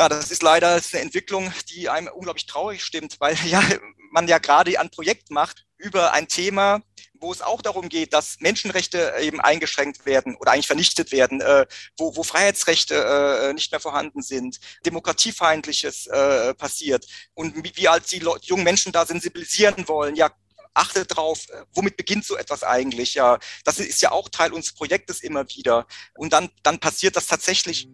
Ja, das ist leider eine Entwicklung, die einem unglaublich traurig stimmt, weil ja man ja gerade ein Projekt macht über ein Thema, wo es auch darum geht, dass Menschenrechte eben eingeschränkt werden oder eigentlich vernichtet werden, äh, wo, wo Freiheitsrechte äh, nicht mehr vorhanden sind, demokratiefeindliches äh, passiert und wie, wie als die Leute, jungen Menschen da sensibilisieren wollen, ja, achte drauf, äh, womit beginnt so etwas eigentlich? Ja, das ist ja auch Teil unseres Projektes immer wieder. Und dann, dann passiert das tatsächlich.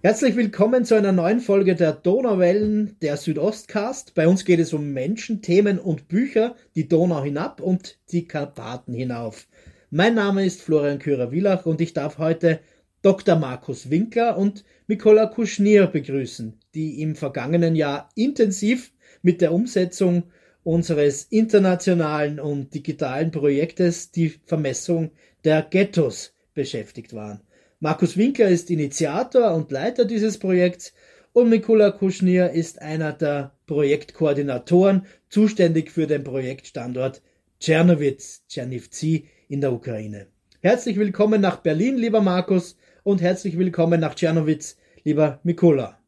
Herzlich willkommen zu einer neuen Folge der Donauwellen der Südostcast. Bei uns geht es um Menschen, Themen und Bücher, die Donau hinab und die Karpaten hinauf. Mein Name ist Florian Kürer-Willach und ich darf heute Dr. Markus Winkler und Mikola Kuschnier begrüßen, die im vergangenen Jahr intensiv mit der Umsetzung unseres internationalen und digitalen Projektes die Vermessung der Ghettos beschäftigt waren. Markus Winkler ist Initiator und Leiter dieses Projekts und Mikula Kuschnir ist einer der Projektkoordinatoren, zuständig für den Projektstandort Tschernowitz, Tschernivtsi in der Ukraine. Herzlich willkommen nach Berlin, lieber Markus, und herzlich willkommen nach Tschernowitz, lieber Mikula.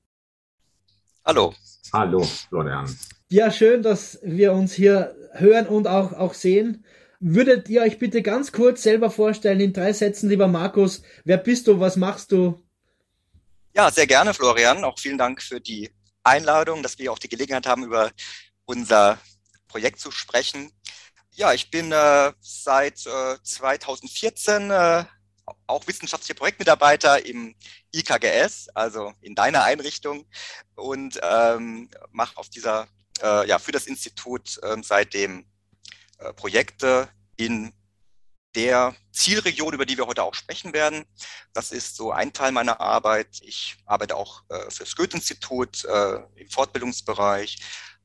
Hallo. Hallo, Florian. Ja, schön, dass wir uns hier hören und auch, auch sehen. Würdet ihr euch bitte ganz kurz selber vorstellen in drei Sätzen, lieber Markus? Wer bist du? Was machst du? Ja, sehr gerne, Florian. Auch vielen Dank für die Einladung, dass wir auch die Gelegenheit haben, über unser Projekt zu sprechen. Ja, ich bin äh, seit äh, 2014 äh, auch wissenschaftlicher Projektmitarbeiter im IKGS, also in deiner Einrichtung, und ähm, mache auf dieser äh, ja für das Institut äh, seitdem äh, Projekte in der Zielregion, über die wir heute auch sprechen werden. Das ist so ein Teil meiner Arbeit. Ich arbeite auch äh, für das Goethe-Institut äh, im Fortbildungsbereich,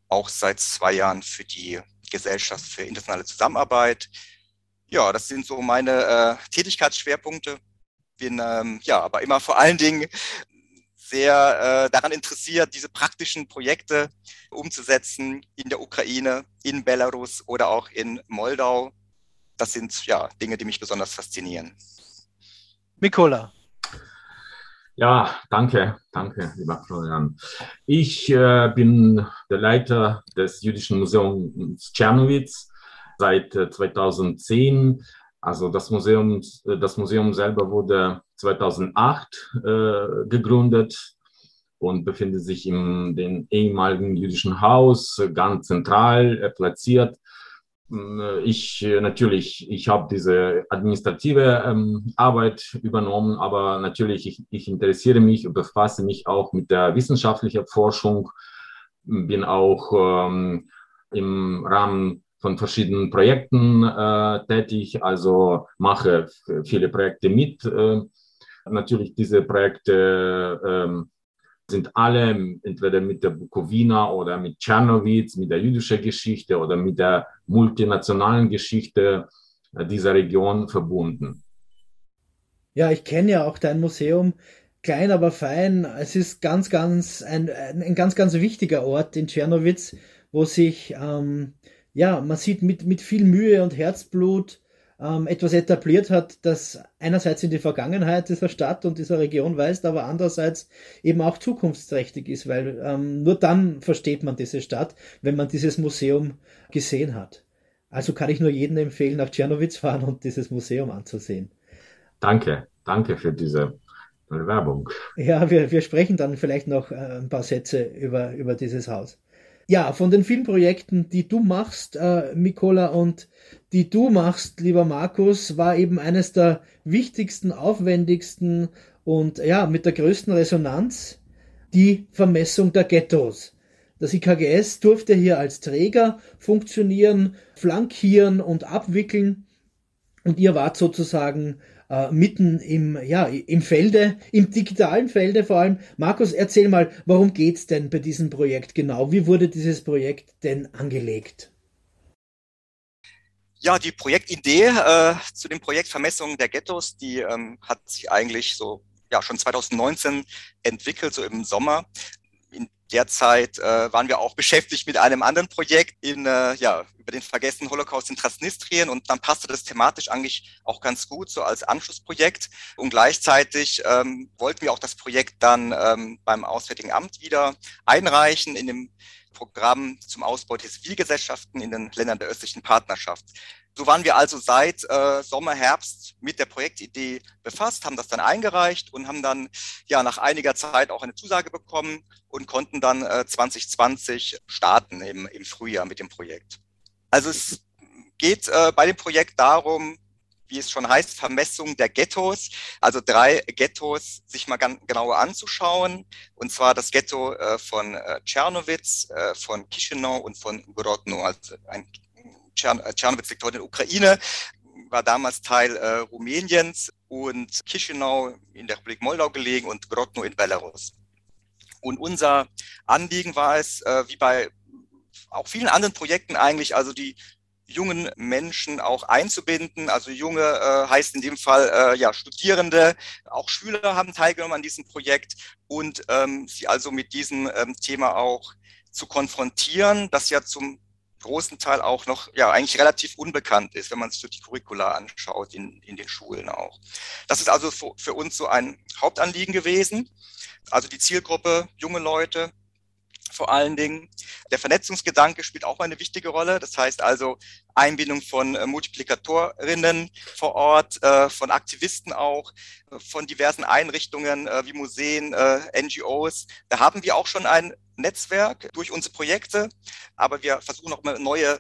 auch seit zwei Jahren für die Gesellschaft für internationale Zusammenarbeit. Ja, das sind so meine äh, Tätigkeitsschwerpunkte. Bin ähm, ja aber immer vor allen Dingen sehr äh, daran interessiert, diese praktischen Projekte umzusetzen in der Ukraine, in Belarus oder auch in Moldau. Das sind ja Dinge, die mich besonders faszinieren. Mikola. Ja, danke, danke, lieber Florian. Ich äh, bin der Leiter des Jüdischen Museums Tschernowitz seit äh, 2010. Also das Museum, äh, das Museum selber wurde 2008 äh, gegründet und befindet sich in dem ehemaligen jüdischen Haus, ganz zentral äh, platziert. Äh, ich äh, natürlich, ich habe diese administrative ähm, Arbeit übernommen, aber natürlich, ich, ich interessiere mich und befasse mich auch mit der wissenschaftlichen Forschung, bin auch ähm, im Rahmen von verschiedenen Projekten äh, tätig, also mache viele Projekte mit. Äh, natürlich diese Projekte ähm, sind alle entweder mit der Bukowina oder mit Tschernowitz, mit der jüdischen Geschichte oder mit der multinationalen Geschichte äh, dieser Region verbunden. Ja, ich kenne ja auch dein Museum. Klein, aber fein. Es ist ganz, ganz ein, ein ganz, ganz wichtiger Ort in Tschernowitz, wo sich, ähm, ja, man sieht mit, mit viel Mühe und Herzblut ähm, etwas etabliert hat, das einerseits in die Vergangenheit dieser Stadt und dieser Region weist, aber andererseits eben auch zukunftsträchtig ist, weil ähm, nur dann versteht man diese Stadt, wenn man dieses Museum gesehen hat. Also kann ich nur jedem empfehlen, nach Tschernowitz fahren und dieses Museum anzusehen. Danke, danke für diese Werbung. Ja, wir, wir sprechen dann vielleicht noch äh, ein paar Sätze über, über dieses Haus. Ja, von den vielen Projekten, die du machst, äh, Mikola, und die du machst, lieber Markus, war eben eines der wichtigsten, aufwendigsten und ja, mit der größten Resonanz die Vermessung der Ghettos. Das IKGS durfte hier als Träger funktionieren, flankieren und abwickeln. Und ihr wart sozusagen äh, mitten im, ja, im Felde, im digitalen Felde vor allem. Markus, erzähl mal, worum geht's denn bei diesem Projekt genau? Wie wurde dieses Projekt denn angelegt? Ja, die Projektidee äh, zu dem Projekt Vermessung der Ghettos, die ähm, hat sich eigentlich so ja schon 2019 entwickelt, so im Sommer. Derzeit äh, waren wir auch beschäftigt mit einem anderen Projekt in, äh, ja, über den vergessenen Holocaust in Transnistrien und dann passte das thematisch eigentlich auch ganz gut, so als Anschlussprojekt. Und gleichzeitig ähm, wollten wir auch das Projekt dann ähm, beim Auswärtigen Amt wieder einreichen in dem Programm zum Ausbau der Zivilgesellschaften in den Ländern der östlichen Partnerschaft. So waren wir also seit äh, Sommer, Herbst mit der Projektidee befasst, haben das dann eingereicht und haben dann ja nach einiger Zeit auch eine Zusage bekommen und konnten dann äh, 2020 starten im, im Frühjahr mit dem Projekt. Also es geht äh, bei dem Projekt darum, wie es schon heißt, Vermessung der Ghettos, also drei Ghettos sich mal ganz genauer anzuschauen. Und zwar das Ghetto äh, von äh, Tschernowitz, äh, von Chisinau und von Grodno, also ein Tschernowitz liegt heute in der Ukraine, war damals Teil äh, Rumäniens und Chisinau in der Republik Moldau gelegen und Grodno in Belarus. Und unser Anliegen war es, äh, wie bei auch vielen anderen Projekten eigentlich, also die jungen Menschen auch einzubinden. Also junge äh, heißt in dem Fall äh, ja Studierende, auch Schüler haben teilgenommen an diesem Projekt und ähm, sie also mit diesem ähm, Thema auch zu konfrontieren, das ja zum großen Teil auch noch ja eigentlich relativ unbekannt ist, wenn man sich so die Curricula anschaut in, in den Schulen auch. Das ist also für, für uns so ein Hauptanliegen gewesen. Also die Zielgruppe junge Leute, vor allen Dingen. Der Vernetzungsgedanke spielt auch eine wichtige Rolle. Das heißt also Einbindung von äh, Multiplikatorinnen vor Ort, äh, von Aktivisten auch, äh, von diversen Einrichtungen wie Museen, NGOs. Da haben wir auch schon ein Netzwerk durch unsere Projekte, aber wir versuchen auch mal neue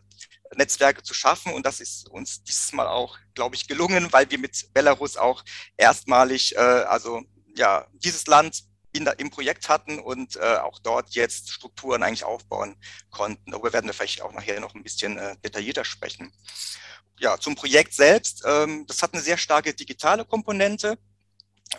Netzwerke zu schaffen und das ist uns dieses Mal auch, glaube ich, gelungen, weil wir mit Belarus auch erstmalig, also ja, dieses Land in, im Projekt hatten und äh, auch dort jetzt Strukturen eigentlich aufbauen konnten. Darüber werden wir vielleicht auch nachher noch ein bisschen äh, detaillierter sprechen. Ja, zum Projekt selbst. Ähm, das hat eine sehr starke digitale Komponente,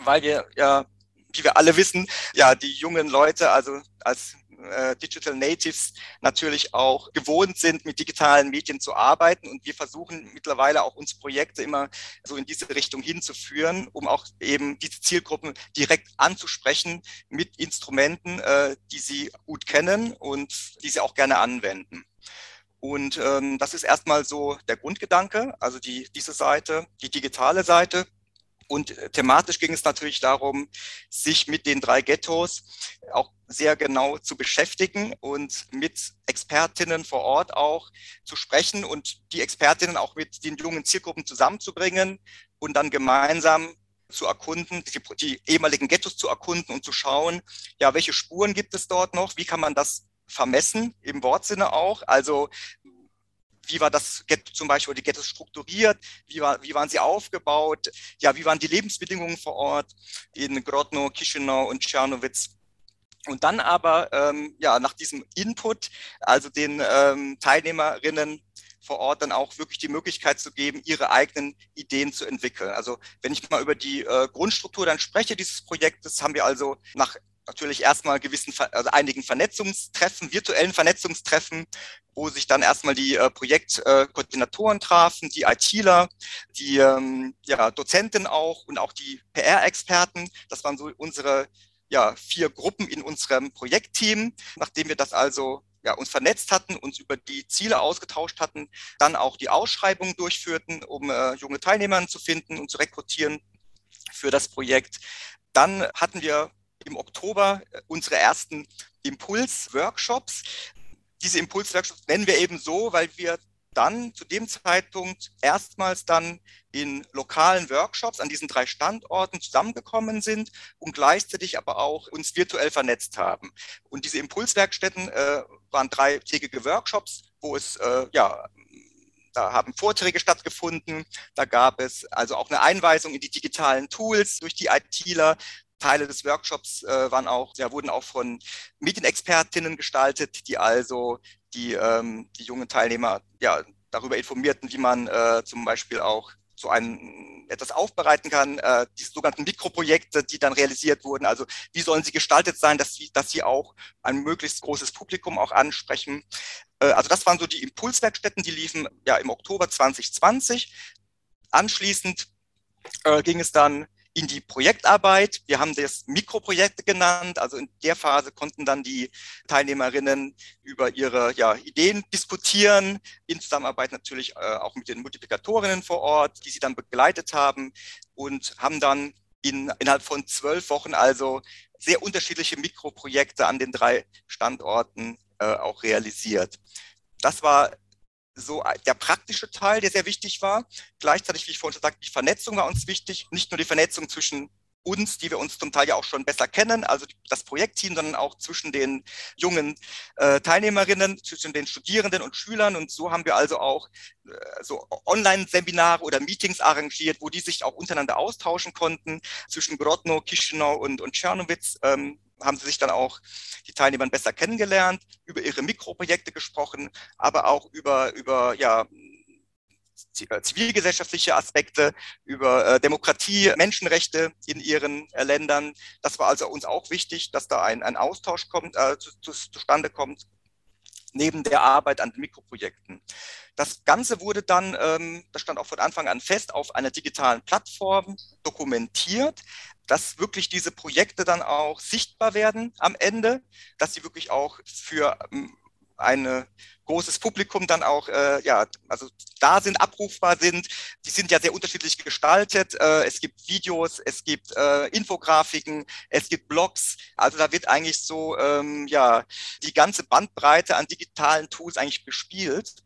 weil wir ja, wie wir alle wissen, ja, die jungen Leute, also als äh, Digital Natives natürlich auch gewohnt sind, mit digitalen Medien zu arbeiten. Und wir versuchen mittlerweile auch uns Projekte immer so in diese Richtung hinzuführen, um auch eben diese Zielgruppen direkt anzusprechen mit Instrumenten, äh, die sie gut kennen und die sie auch gerne anwenden. Und ähm, das ist erstmal so der Grundgedanke, also die, diese Seite, die digitale Seite. Und äh, thematisch ging es natürlich darum, sich mit den drei Ghettos auch sehr genau zu beschäftigen und mit Expertinnen vor Ort auch zu sprechen und die Expertinnen auch mit den jungen Zielgruppen zusammenzubringen und dann gemeinsam zu erkunden, die, die ehemaligen Ghettos zu erkunden und zu schauen, ja, welche Spuren gibt es dort noch? Wie kann man das vermessen, im Wortsinne auch. Also wie war das Ghetto zum Beispiel, die Ghettos strukturiert, wie, war, wie waren sie aufgebaut, ja, wie waren die Lebensbedingungen vor Ort in Grodno, Chisinau und Tschernowitz. Und dann aber, ähm, ja, nach diesem Input, also den ähm, Teilnehmerinnen vor Ort dann auch wirklich die Möglichkeit zu geben, ihre eigenen Ideen zu entwickeln. Also wenn ich mal über die äh, Grundstruktur dann spreche dieses Projektes, haben wir also nach natürlich erstmal gewissen, also einigen Vernetzungstreffen, virtuellen Vernetzungstreffen, wo sich dann erstmal die äh, Projektkoordinatoren äh, trafen, die ITler, die ähm, ja, Dozenten auch und auch die PR-Experten. Das waren so unsere ja, vier Gruppen in unserem Projektteam. Nachdem wir das also ja, uns vernetzt hatten, uns über die Ziele ausgetauscht hatten, dann auch die Ausschreibung durchführten, um äh, junge Teilnehmer zu finden und zu rekrutieren für das Projekt. Dann hatten wir im Oktober äh, unsere ersten Impuls-Workshops. Diese Impuls-Workshops nennen wir eben so, weil wir dann zu dem Zeitpunkt erstmals dann in lokalen Workshops an diesen drei Standorten zusammengekommen sind und gleichzeitig aber auch uns virtuell vernetzt haben. Und diese Impulswerkstätten äh, waren dreitägige Workshops, wo es äh, ja da haben Vorträge stattgefunden, da gab es also auch eine Einweisung in die digitalen Tools durch die ITler. Teile des Workshops äh, waren auch, ja, wurden auch von Medienexpertinnen gestaltet, die also die, ähm, die jungen Teilnehmer ja, darüber informierten, wie man äh, zum Beispiel auch so ein etwas aufbereiten kann, äh, die sogenannten Mikroprojekte, die dann realisiert wurden. Also wie sollen sie gestaltet sein, dass sie, dass sie auch ein möglichst großes Publikum auch ansprechen. Äh, also das waren so die Impulswerkstätten, die liefen ja im Oktober 2020. Anschließend äh, ging es dann in die Projektarbeit. Wir haben das Mikroprojekte genannt. Also in der Phase konnten dann die Teilnehmerinnen über ihre ja, Ideen diskutieren, in Zusammenarbeit natürlich äh, auch mit den Multiplikatorinnen vor Ort, die sie dann begleitet haben und haben dann in, innerhalb von zwölf Wochen also sehr unterschiedliche Mikroprojekte an den drei Standorten äh, auch realisiert. Das war so der praktische Teil, der sehr wichtig war. Gleichzeitig, wie ich vorhin schon sagte, die Vernetzung war uns wichtig. Nicht nur die Vernetzung zwischen uns, die wir uns zum Teil ja auch schon besser kennen, also das Projektteam, sondern auch zwischen den jungen äh, Teilnehmerinnen, zwischen den Studierenden und Schülern. Und so haben wir also auch äh, so Online-Seminare oder Meetings arrangiert, wo die sich auch untereinander austauschen konnten. Zwischen Grodno, Chisinau und, und Czernowitz ähm, haben sie sich dann auch die Teilnehmer besser kennengelernt, über ihre Mikroprojekte gesprochen, aber auch über, über ja, äh, zivilgesellschaftliche Aspekte, über äh, Demokratie, Menschenrechte in ihren äh, Ländern. Das war also uns auch wichtig, dass da ein, ein Austausch kommt, äh, zu, zu, zustande kommt, neben der Arbeit an Mikroprojekten. Das Ganze wurde dann, ähm, das stand auch von Anfang an fest, auf einer digitalen Plattform dokumentiert, dass wirklich diese Projekte dann auch sichtbar werden am Ende, dass sie wirklich auch für ähm, ein großes Publikum dann auch, äh, ja, also da sind, abrufbar sind. Die sind ja sehr unterschiedlich gestaltet. Äh, es gibt Videos, es gibt äh, Infografiken, es gibt Blogs. Also da wird eigentlich so, ähm, ja, die ganze Bandbreite an digitalen Tools eigentlich bespielt.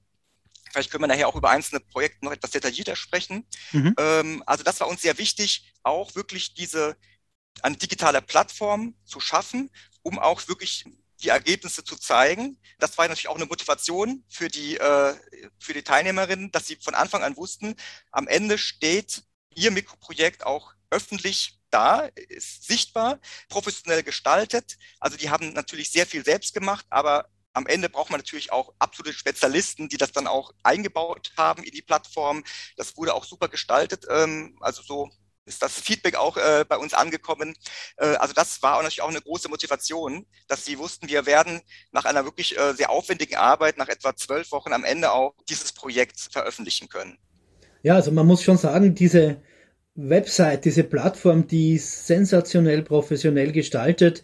Vielleicht können wir nachher auch über einzelne Projekte noch etwas detaillierter sprechen. Mhm. Ähm, also das war uns sehr wichtig, auch wirklich diese eine digitale Plattform zu schaffen, um auch wirklich die Ergebnisse zu zeigen. Das war natürlich auch eine Motivation für die, äh, für die Teilnehmerinnen, dass sie von Anfang an wussten, am Ende steht ihr Mikroprojekt auch öffentlich da, ist sichtbar, professionell gestaltet. Also die haben natürlich sehr viel selbst gemacht, aber am Ende braucht man natürlich auch absolute Spezialisten, die das dann auch eingebaut haben in die Plattform. Das wurde auch super gestaltet. Ähm, also so ist das Feedback auch äh, bei uns angekommen. Äh, also das war natürlich auch eine große Motivation, dass sie wussten, wir werden nach einer wirklich äh, sehr aufwendigen Arbeit, nach etwa zwölf Wochen am Ende auch dieses Projekt veröffentlichen können. Ja, also man muss schon sagen, diese Website, diese Plattform, die ist sensationell professionell gestaltet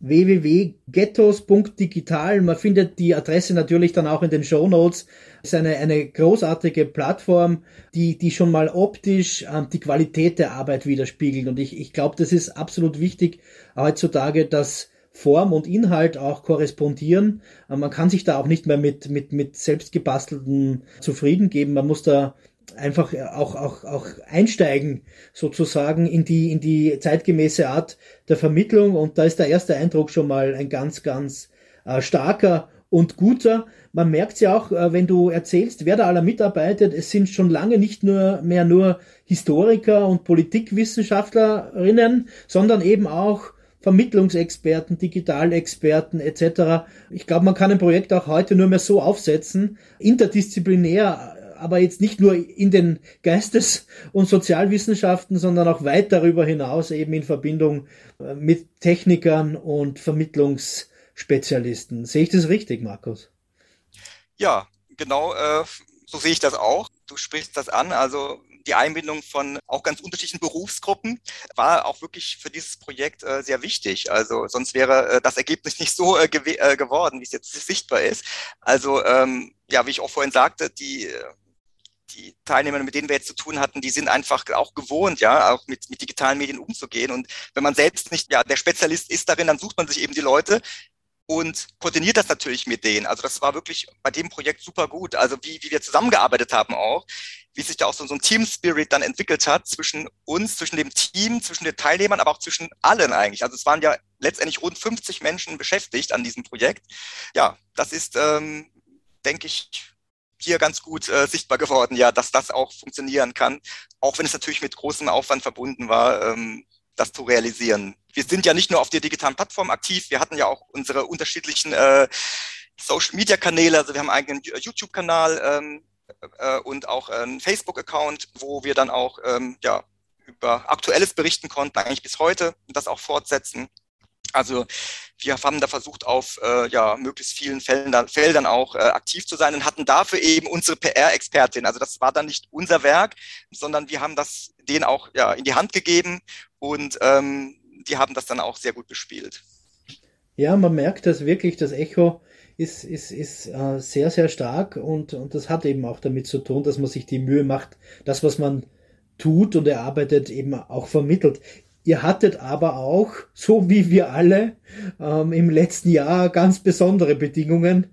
www.ghettos.digital. Man findet die Adresse natürlich dann auch in den Show Notes. ist eine, eine großartige Plattform, die, die schon mal optisch ähm, die Qualität der Arbeit widerspiegelt. Und ich, ich glaube, das ist absolut wichtig heutzutage, dass Form und Inhalt auch korrespondieren. Man kann sich da auch nicht mehr mit, mit, mit selbstgebastelten zufrieden geben. Man muss da einfach auch, auch, auch einsteigen sozusagen in die, in die zeitgemäße Art der Vermittlung. Und da ist der erste Eindruck schon mal ein ganz, ganz äh, starker und guter. Man merkt ja auch, äh, wenn du erzählst, wer da aller mitarbeitet. Es sind schon lange nicht nur mehr nur Historiker und Politikwissenschaftlerinnen, sondern eben auch Vermittlungsexperten, Digitalexperten etc. Ich glaube, man kann ein Projekt auch heute nur mehr so aufsetzen, interdisziplinär aber jetzt nicht nur in den Geistes- und Sozialwissenschaften, sondern auch weit darüber hinaus eben in Verbindung äh, mit Technikern und Vermittlungsspezialisten. Sehe ich das richtig, Markus? Ja, genau, äh, so sehe ich das auch. Du sprichst das an. Also die Einbindung von auch ganz unterschiedlichen Berufsgruppen war auch wirklich für dieses Projekt äh, sehr wichtig. Also sonst wäre das Ergebnis nicht so äh, gew geworden, wie es jetzt sichtbar ist. Also ähm, ja, wie ich auch vorhin sagte, die die Teilnehmer, mit denen wir jetzt zu tun hatten, die sind einfach auch gewohnt, ja, auch mit, mit digitalen Medien umzugehen. Und wenn man selbst nicht ja, der Spezialist ist darin, dann sucht man sich eben die Leute und koordiniert das natürlich mit denen. Also das war wirklich bei dem Projekt super gut. Also wie, wie wir zusammengearbeitet haben auch, wie sich da auch so, so ein Team-Spirit dann entwickelt hat zwischen uns, zwischen dem Team, zwischen den Teilnehmern, aber auch zwischen allen eigentlich. Also es waren ja letztendlich rund 50 Menschen beschäftigt an diesem Projekt. Ja, das ist, ähm, denke ich, hier ganz gut äh, sichtbar geworden, ja, dass das auch funktionieren kann, auch wenn es natürlich mit großem Aufwand verbunden war, ähm, das zu realisieren. Wir sind ja nicht nur auf der digitalen Plattform aktiv, wir hatten ja auch unsere unterschiedlichen äh, Social-Media-Kanäle, also wir haben einen eigenen YouTube-Kanal ähm, äh, und auch einen Facebook-Account, wo wir dann auch ähm, ja, über Aktuelles berichten konnten, eigentlich bis heute und das auch fortsetzen. Also wir haben da versucht, auf äh, ja, möglichst vielen Feldern, Feldern auch äh, aktiv zu sein und hatten dafür eben unsere PR-Expertin. Also das war dann nicht unser Werk, sondern wir haben das denen auch ja, in die Hand gegeben und ähm, die haben das dann auch sehr gut bespielt. Ja, man merkt das wirklich, das Echo ist, ist, ist äh, sehr, sehr stark und, und das hat eben auch damit zu tun, dass man sich die Mühe macht, das, was man tut und erarbeitet, eben auch vermittelt. Ihr hattet aber auch, so wie wir alle, ähm, im letzten Jahr ganz besondere Bedingungen.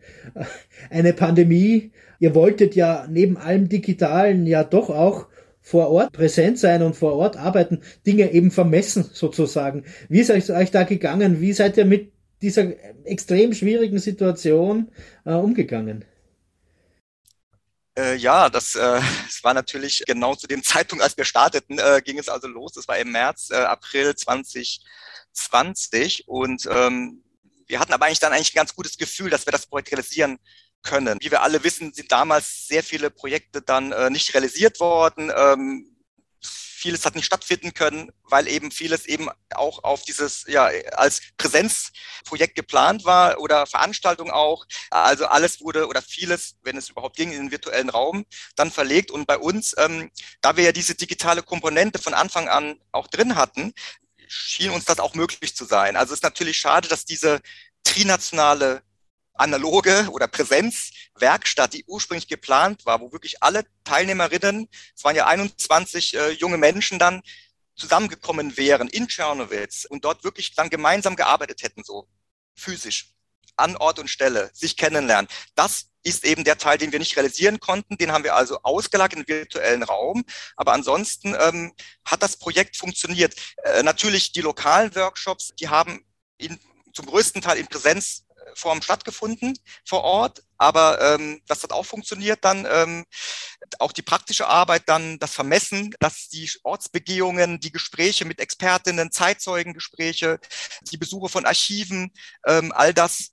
Eine Pandemie. Ihr wolltet ja neben allem Digitalen ja doch auch vor Ort präsent sein und vor Ort arbeiten, Dinge eben vermessen sozusagen. Wie ist euch da gegangen? Wie seid ihr mit dieser extrem schwierigen Situation äh, umgegangen? Äh, ja, das, äh, das war natürlich genau zu dem Zeitpunkt, als wir starteten, äh, ging es also los. Das war im März, äh, April 2020 und ähm, wir hatten aber eigentlich dann eigentlich ein ganz gutes Gefühl, dass wir das Projekt realisieren können. Wie wir alle wissen, sind damals sehr viele Projekte dann äh, nicht realisiert worden. Ähm, vieles hat nicht stattfinden können, weil eben vieles eben auch auf dieses, ja, als Präsenzprojekt geplant war oder Veranstaltung auch. Also alles wurde oder vieles, wenn es überhaupt ging, in den virtuellen Raum dann verlegt. Und bei uns, ähm, da wir ja diese digitale Komponente von Anfang an auch drin hatten, schien uns das auch möglich zu sein. Also es ist natürlich schade, dass diese trinationale analoge oder Präsenzwerkstatt, die ursprünglich geplant war, wo wirklich alle Teilnehmerinnen, es waren ja 21 äh, junge Menschen dann, zusammengekommen wären in Tschernowitz und dort wirklich dann gemeinsam gearbeitet hätten, so physisch, an Ort und Stelle, sich kennenlernen. Das ist eben der Teil, den wir nicht realisieren konnten. Den haben wir also ausgelagert in den virtuellen Raum. Aber ansonsten ähm, hat das Projekt funktioniert. Äh, natürlich die lokalen Workshops, die haben in, zum größten Teil in Präsenz Form stattgefunden vor Ort, aber ähm, das hat auch funktioniert dann. Ähm, auch die praktische Arbeit dann, das Vermessen, dass die Ortsbegehungen, die Gespräche mit Expertinnen, Zeitzeugengespräche, die Besuche von Archiven, ähm, all das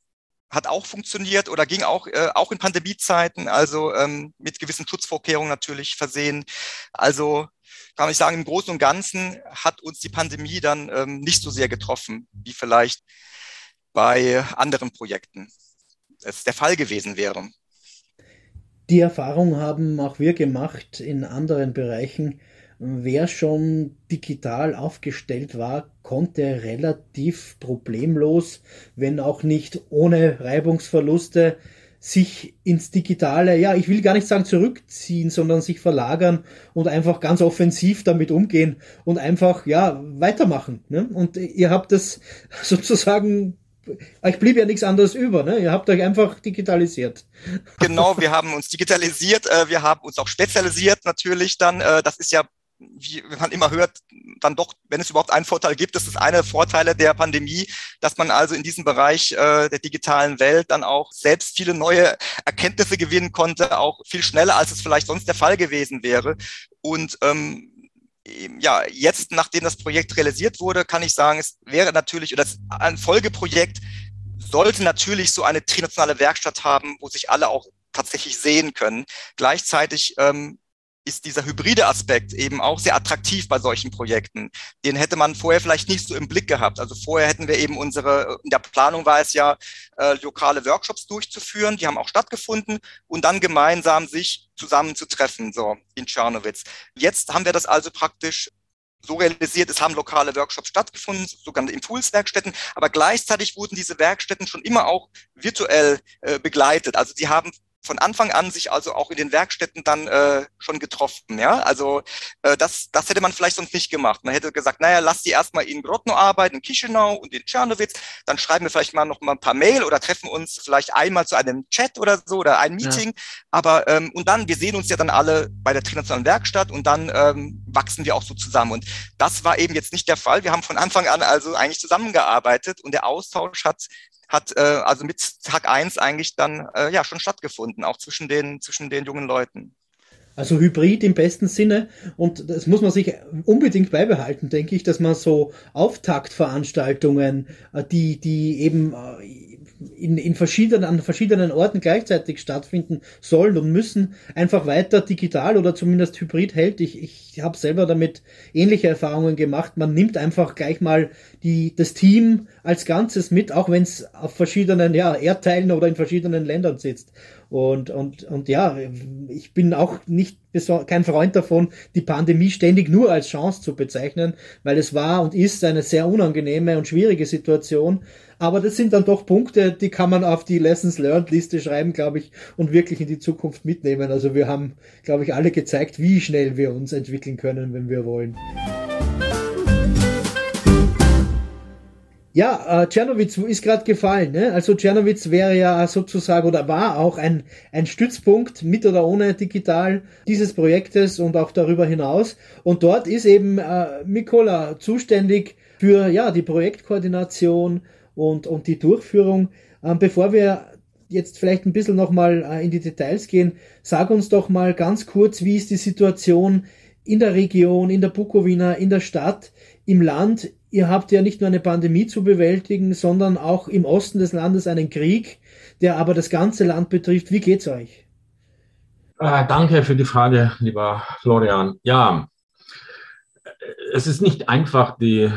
hat auch funktioniert oder ging auch, äh, auch in Pandemiezeiten, also ähm, mit gewissen Schutzvorkehrungen natürlich versehen. Also kann ich sagen, im Großen und Ganzen hat uns die Pandemie dann ähm, nicht so sehr getroffen, wie vielleicht bei anderen Projekten es der Fall gewesen wäre. Die Erfahrung haben auch wir gemacht in anderen Bereichen. Wer schon digital aufgestellt war, konnte relativ problemlos, wenn auch nicht ohne Reibungsverluste, sich ins Digitale, ja, ich will gar nicht sagen zurückziehen, sondern sich verlagern und einfach ganz offensiv damit umgehen und einfach, ja, weitermachen. Ne? Und ihr habt das sozusagen euch blieb ja nichts anderes über, ne? Ihr habt euch einfach digitalisiert. Genau, wir haben uns digitalisiert, äh, wir haben uns auch spezialisiert natürlich dann. Äh, das ist ja, wie man immer hört, dann doch, wenn es überhaupt einen Vorteil gibt, das ist einer der Vorteile der Pandemie, dass man also in diesem Bereich äh, der digitalen Welt dann auch selbst viele neue Erkenntnisse gewinnen konnte, auch viel schneller, als es vielleicht sonst der Fall gewesen wäre. Und ähm, ja, jetzt, nachdem das Projekt realisiert wurde, kann ich sagen, es wäre natürlich, oder ein Folgeprojekt sollte natürlich so eine trinationale Werkstatt haben, wo sich alle auch tatsächlich sehen können. Gleichzeitig ähm, ist dieser hybride Aspekt eben auch sehr attraktiv bei solchen Projekten. Den hätte man vorher vielleicht nicht so im Blick gehabt. Also vorher hätten wir eben unsere, in der Planung war es ja, äh, lokale Workshops durchzuführen, die haben auch stattgefunden und dann gemeinsam sich zusammenzutreffen, so in Tschernowitz. Jetzt haben wir das also praktisch so realisiert, es haben lokale Workshops stattgefunden, sogenannte Impulswerkstätten, aber gleichzeitig wurden diese Werkstätten schon immer auch virtuell äh, begleitet. Also die haben von Anfang an sich also auch in den Werkstätten dann äh, schon getroffen. Ja, also äh, das, das hätte man vielleicht sonst nicht gemacht. Man hätte gesagt, naja, lass die erstmal in Grodno arbeiten, in Chisinau und in Tschernowitz, dann schreiben wir vielleicht mal noch mal ein paar Mail oder treffen uns vielleicht einmal zu einem Chat oder so oder ein Meeting. Ja. Aber ähm, und dann, wir sehen uns ja dann alle bei der Trinationalen Werkstatt und dann ähm, wachsen wir auch so zusammen. Und das war eben jetzt nicht der Fall. Wir haben von Anfang an also eigentlich zusammengearbeitet und der Austausch hat hat äh, also mit Tag eins eigentlich dann äh, ja schon stattgefunden, auch zwischen den, zwischen den jungen Leuten. Also Hybrid im besten Sinne und das muss man sich unbedingt beibehalten, denke ich, dass man so Auftaktveranstaltungen, äh, die, die eben äh, in, in verschiedenen, an verschiedenen Orten gleichzeitig stattfinden sollen und müssen, einfach weiter digital oder zumindest hybrid hält. Ich, ich habe selber damit ähnliche Erfahrungen gemacht. Man nimmt einfach gleich mal die, das Team als Ganzes mit, auch wenn es auf verschiedenen ja, Erdteilen oder in verschiedenen Ländern sitzt. Und, und, und ja, ich bin auch nicht kein Freund davon, die Pandemie ständig nur als Chance zu bezeichnen, weil es war und ist eine sehr unangenehme und schwierige Situation. Aber das sind dann doch Punkte, die kann man auf die Lessons Learned Liste schreiben, glaube ich, und wirklich in die Zukunft mitnehmen. Also wir haben, glaube ich, alle gezeigt, wie schnell wir uns entwickeln können, wenn wir wollen. Ja, äh, Czernowitz ist gerade gefallen. Ne? Also Czernowitz wäre ja sozusagen oder war auch ein, ein Stützpunkt mit oder ohne digital dieses Projektes und auch darüber hinaus. Und dort ist eben äh, Mikola zuständig für ja die Projektkoordination und, und die Durchführung. Ähm, bevor wir jetzt vielleicht ein bisschen nochmal äh, in die Details gehen, sag uns doch mal ganz kurz, wie ist die Situation in der Region, in der Bukowina, in der Stadt, im Land, ihr habt ja nicht nur eine Pandemie zu bewältigen, sondern auch im Osten des Landes einen Krieg, der aber das ganze Land betrifft. Wie geht's euch? Äh, danke für die Frage, lieber Florian. Ja, es ist nicht einfach, die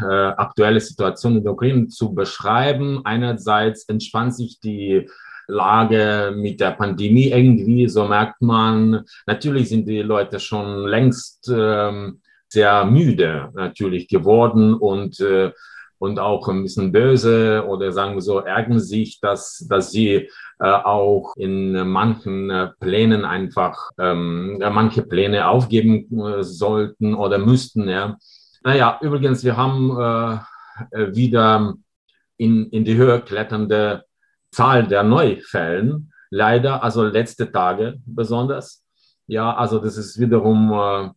äh, aktuelle Situation in der Ukraine zu beschreiben. Einerseits entspannt sich die Lage mit der Pandemie irgendwie, so merkt man. Natürlich sind die Leute schon längst ähm, sehr müde natürlich geworden und, äh, und auch ein bisschen böse oder sagen wir so, ärgern sich, dass, dass sie äh, auch in manchen äh, Plänen einfach ähm, manche Pläne aufgeben äh, sollten oder müssten. Ja. Naja, übrigens, wir haben äh, wieder in, in die Höhe kletternde Zahl der Neufällen, leider, also letzte Tage besonders. Ja, also das ist wiederum äh,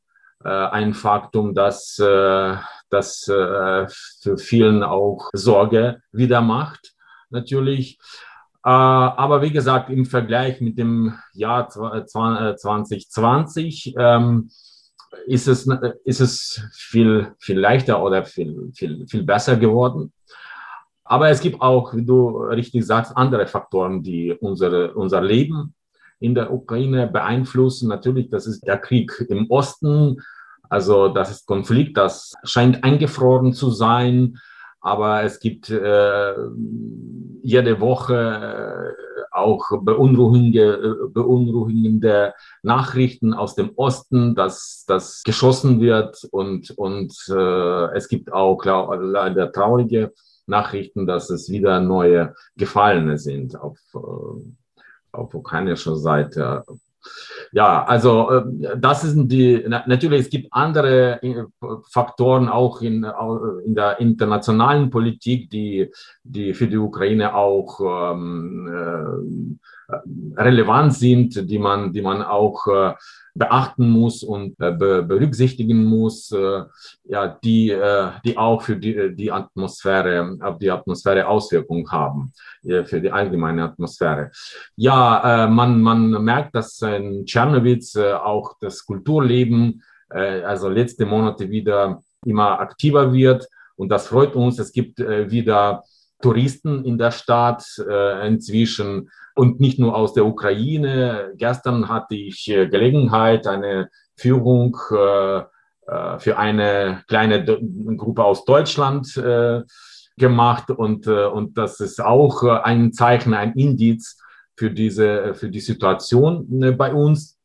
ein Faktum, das, äh, das äh, für vielen auch Sorge wieder macht, natürlich. aber wie gesagt, im Vergleich mit dem Jahr 2020 ähm, ist es, ist es viel, viel leichter oder viel, viel, viel besser geworden. Aber es gibt auch, wie du richtig sagst, andere Faktoren, die unsere, unser Leben in der Ukraine beeinflussen. Natürlich, das ist der Krieg im Osten. Also das ist Konflikt, das scheint eingefroren zu sein. Aber es gibt äh, jede Woche äh, auch beunruhigende, beunruhigende Nachrichten aus dem Osten, dass das geschossen wird. Und, und äh, es gibt auch leider traurige Nachrichten, dass es wieder neue Gefallene sind auf, äh, auf ukrainischer Seite. Ja, also äh, das sind die, natürlich, es gibt andere äh, Faktoren auch in, in der internationalen Politik, die, die für die Ukraine auch ähm, relevant sind, die man, die man auch äh, beachten muss und äh, be berücksichtigen muss, äh, ja, die, äh, die auch für die, die Atmosphäre, auf die Atmosphäre Auswirkungen haben, äh, für die allgemeine Atmosphäre. Ja, äh, man, man merkt, dass in Tschernowitz äh, auch das Kulturleben, äh, also letzte Monate wieder immer aktiver wird und das freut uns. Es gibt äh, wieder Touristen in der Stadt äh, inzwischen und nicht nur aus der Ukraine. Gestern hatte ich äh, Gelegenheit, eine Führung äh, äh, für eine kleine Gruppe aus Deutschland äh, gemacht und, äh, und das ist auch ein Zeichen, ein Indiz für diese, für die Situation bei uns.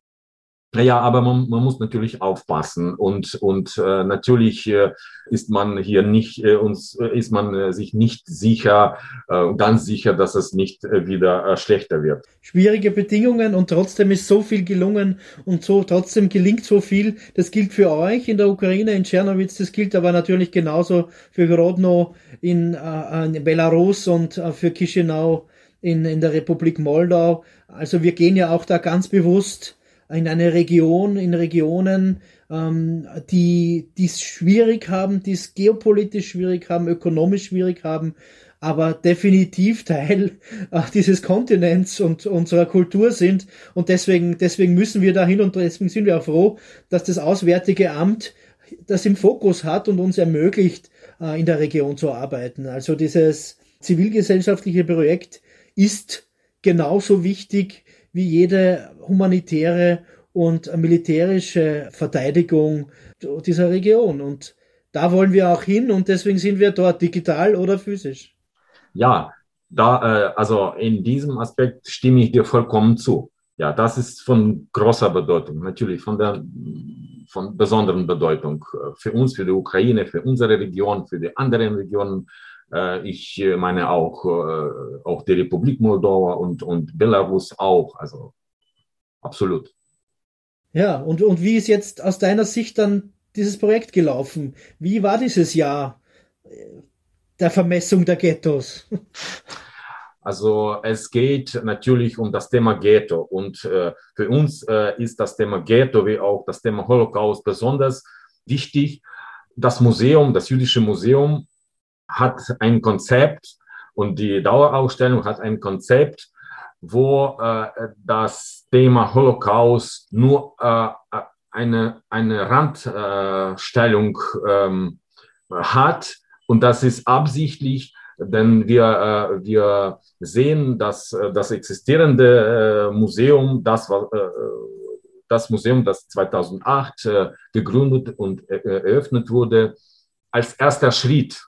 Ja, aber man, man muss natürlich aufpassen und und äh, natürlich äh, ist man hier nicht äh, uns äh, ist man äh, sich nicht sicher äh, ganz sicher, dass es nicht äh, wieder äh, schlechter wird. Schwierige Bedingungen und trotzdem ist so viel gelungen und so trotzdem gelingt so viel. Das gilt für euch in der Ukraine in Tschernowitz, das gilt aber natürlich genauso für Grodno in, äh, in Belarus und äh, für Chisinau in in der Republik Moldau. Also wir gehen ja auch da ganz bewusst in eine Region, in Regionen, ähm, die es schwierig haben, die es geopolitisch schwierig haben, ökonomisch schwierig haben, aber definitiv Teil äh, dieses Kontinents und unserer Kultur sind. Und deswegen, deswegen müssen wir dahin und deswegen sind wir auch froh, dass das Auswärtige Amt das im Fokus hat und uns ermöglicht, äh, in der Region zu arbeiten. Also dieses, zivilgesellschaftliche Projekt ist genauso wichtig wie jede humanitäre und militärische Verteidigung dieser Region. Und da wollen wir auch hin und deswegen sind wir dort digital oder physisch. Ja, da, äh, also in diesem Aspekt stimme ich dir vollkommen zu. Ja, das ist von großer Bedeutung, natürlich von der von besonderen Bedeutung äh, für uns, für die Ukraine, für unsere Region, für die anderen Regionen. Äh, ich meine auch, äh, auch die Republik Moldova und, und Belarus auch. Also absolut. Ja, und, und wie ist jetzt aus deiner Sicht dann dieses Projekt gelaufen? Wie war dieses Jahr der Vermessung der Ghettos? Also es geht natürlich um das Thema Ghetto und äh, für uns äh, ist das Thema Ghetto wie auch das Thema Holocaust besonders wichtig. Das Museum, das jüdische Museum hat ein Konzept und die Dauerausstellung hat ein Konzept, wo äh, das Thema Holocaust nur äh, eine, eine Randstellung ähm, hat. Und das ist absichtlich, denn wir, äh, wir sehen, dass äh, das existierende äh, Museum, das war das Museum, das 2008 gegründet und eröffnet wurde, als erster Schritt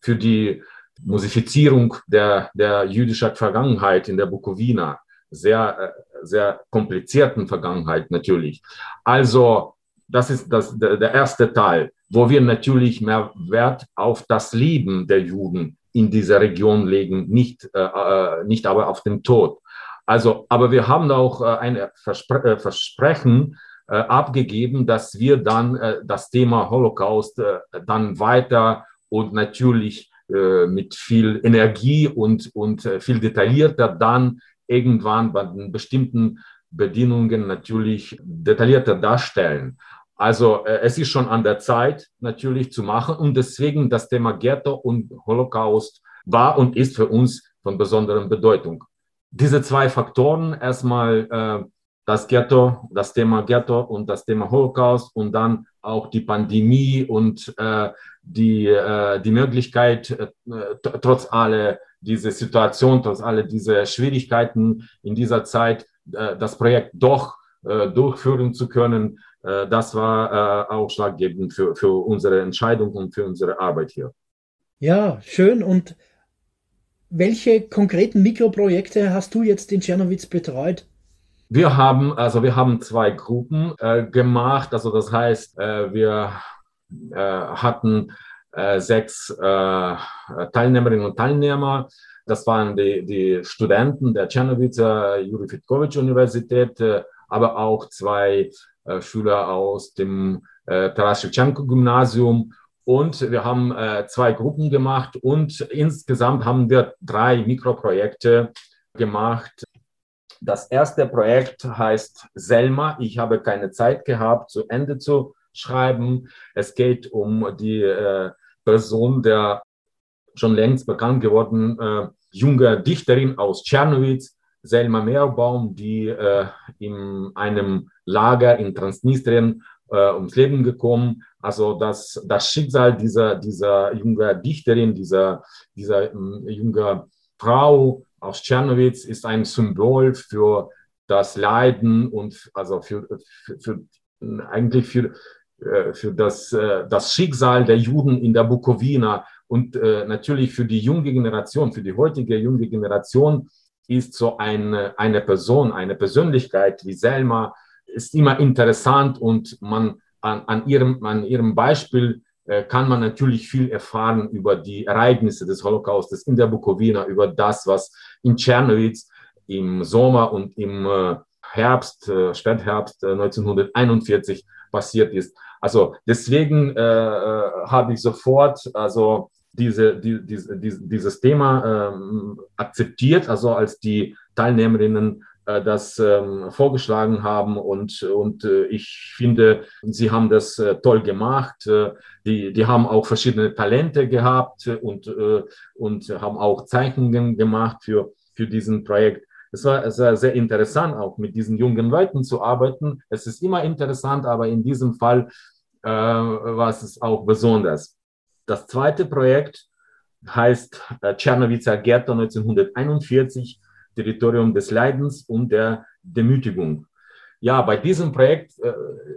für die Musifizierung der, der jüdischen Vergangenheit in der Bukowina, sehr, sehr komplizierten Vergangenheit natürlich. Also, das ist das, der, der erste Teil, wo wir natürlich mehr Wert auf das Leben der Juden in dieser Region legen, nicht, äh, äh, nicht aber auf den Tod. Also, aber wir haben auch äh, ein Verspre äh, Versprechen äh, abgegeben, dass wir dann äh, das Thema Holocaust äh, dann weiter und natürlich äh, mit viel Energie und, und äh, viel detaillierter dann irgendwann bei den bestimmten Bedingungen natürlich detaillierter darstellen. Also äh, es ist schon an der Zeit natürlich zu machen und deswegen das Thema Ghetto und Holocaust war und ist für uns von besonderer Bedeutung. Diese zwei Faktoren, erstmal äh, das Ghetto, das Thema Ghetto und das Thema Holocaust und dann auch die Pandemie und äh, die, äh, die Möglichkeit, äh, trotz aller diese Situation, trotz aller diese Schwierigkeiten in dieser Zeit, äh, das Projekt doch äh, durchführen zu können, äh, das war äh, ausschlaggebend für, für unsere Entscheidung und für unsere Arbeit hier. Ja, schön. Und welche konkreten Mikroprojekte hast du jetzt in Czernowitz betreut? Wir haben, also wir haben zwei Gruppen äh, gemacht. Also das heißt, äh, wir äh, hatten äh, sechs äh, Teilnehmerinnen und Teilnehmer. Das waren die, die Studenten der Czernowitzer Juri Fitkovic Universität, äh, aber auch zwei äh, Schüler aus dem äh, Taras Shevchenko Gymnasium. Und wir haben äh, zwei Gruppen gemacht und insgesamt haben wir drei Mikroprojekte gemacht. Das erste Projekt heißt Selma. Ich habe keine Zeit gehabt, zu Ende zu schreiben. Es geht um die äh, Person der schon längst bekannt geworden äh, junge Dichterin aus Tschernowitz, Selma Meerbaum, die äh, in einem Lager in Transnistrien äh, ums Leben gekommen. Also das, das Schicksal dieser, dieser jungen Dichterin, dieser, dieser äh, jungen Frau aus Tschernowitz ist ein Symbol für das Leiden und also für, für, für eigentlich für, äh, für das, äh, das Schicksal der Juden in der Bukowina. Und äh, natürlich für die junge Generation, für die heutige junge Generation ist so eine, eine Person, eine Persönlichkeit wie Selma, ist immer interessant und man an, an, ihrem, an ihrem Beispiel kann man natürlich viel erfahren über die Ereignisse des Holocaustes in der Bukowina, über das, was in Tschernowitz im Sommer und im äh, Herbst, äh, Spätherbst 1941 äh, passiert ist. Also deswegen äh, äh, habe ich sofort also diese, die, diese, dieses Thema ähm, akzeptiert, also als die Teilnehmerinnen äh, das ähm, vorgeschlagen haben und, und äh, ich finde, sie haben das äh, toll gemacht. Äh, die, die haben auch verschiedene Talente gehabt und, äh, und haben auch Zeichnungen gemacht für, für diesen Projekt. Es war, es war sehr interessant, auch mit diesen jungen Leuten zu arbeiten. Es ist immer interessant, aber in diesem Fall äh, war es auch besonders. Das zweite Projekt heißt äh, Ghetto 1941, Territorium des Leidens und der Demütigung. Ja, bei diesem Projekt, äh,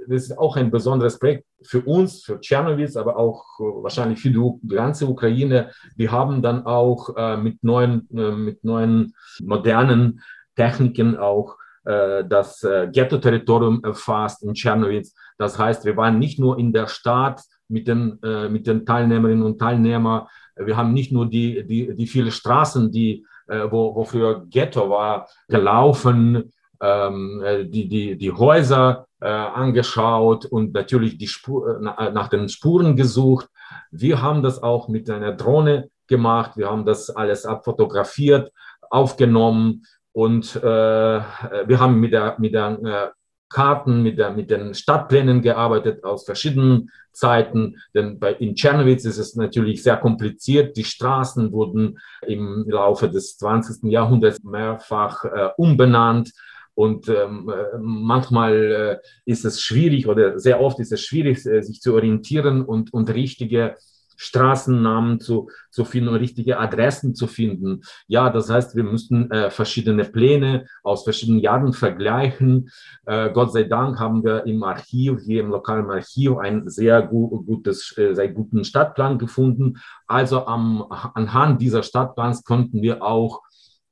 das ist auch ein besonderes Projekt für uns, für Tschernowitz, aber auch äh, wahrscheinlich für die ganze Ukraine. Wir haben dann auch äh, mit neuen, mit neuen modernen Techniken auch das Ghetto-Territorium erfasst in Tschernowitz. Das heißt, wir waren nicht nur in der Stadt mit den, mit den Teilnehmerinnen und Teilnehmern, wir haben nicht nur die, die, die vielen Straßen, die, wo, wo früher Ghetto war, gelaufen, ähm, die, die, die Häuser äh, angeschaut und natürlich die Spur, nach den Spuren gesucht. Wir haben das auch mit einer Drohne gemacht. Wir haben das alles abfotografiert, aufgenommen und äh, wir haben mit der, mit der äh, Karten, mit, der, mit den Stadtplänen gearbeitet aus verschiedenen Zeiten. Denn bei, in Tschernowitz ist es natürlich sehr kompliziert. Die Straßen wurden im Laufe des 20. Jahrhunderts mehrfach äh, umbenannt. Und ähm, äh, manchmal äh, ist es schwierig oder sehr oft ist es schwierig, äh, sich zu orientieren und, und richtige Straßennamen zu, zu finden und richtige Adressen zu finden. Ja, das heißt, wir müssen äh, verschiedene Pläne aus verschiedenen Jahren vergleichen. Äh, Gott sei Dank haben wir im Archiv, hier im lokalen Archiv, einen sehr gu gutes, äh, sehr guten Stadtplan gefunden. Also am, anhand dieser Stadtplans konnten wir auch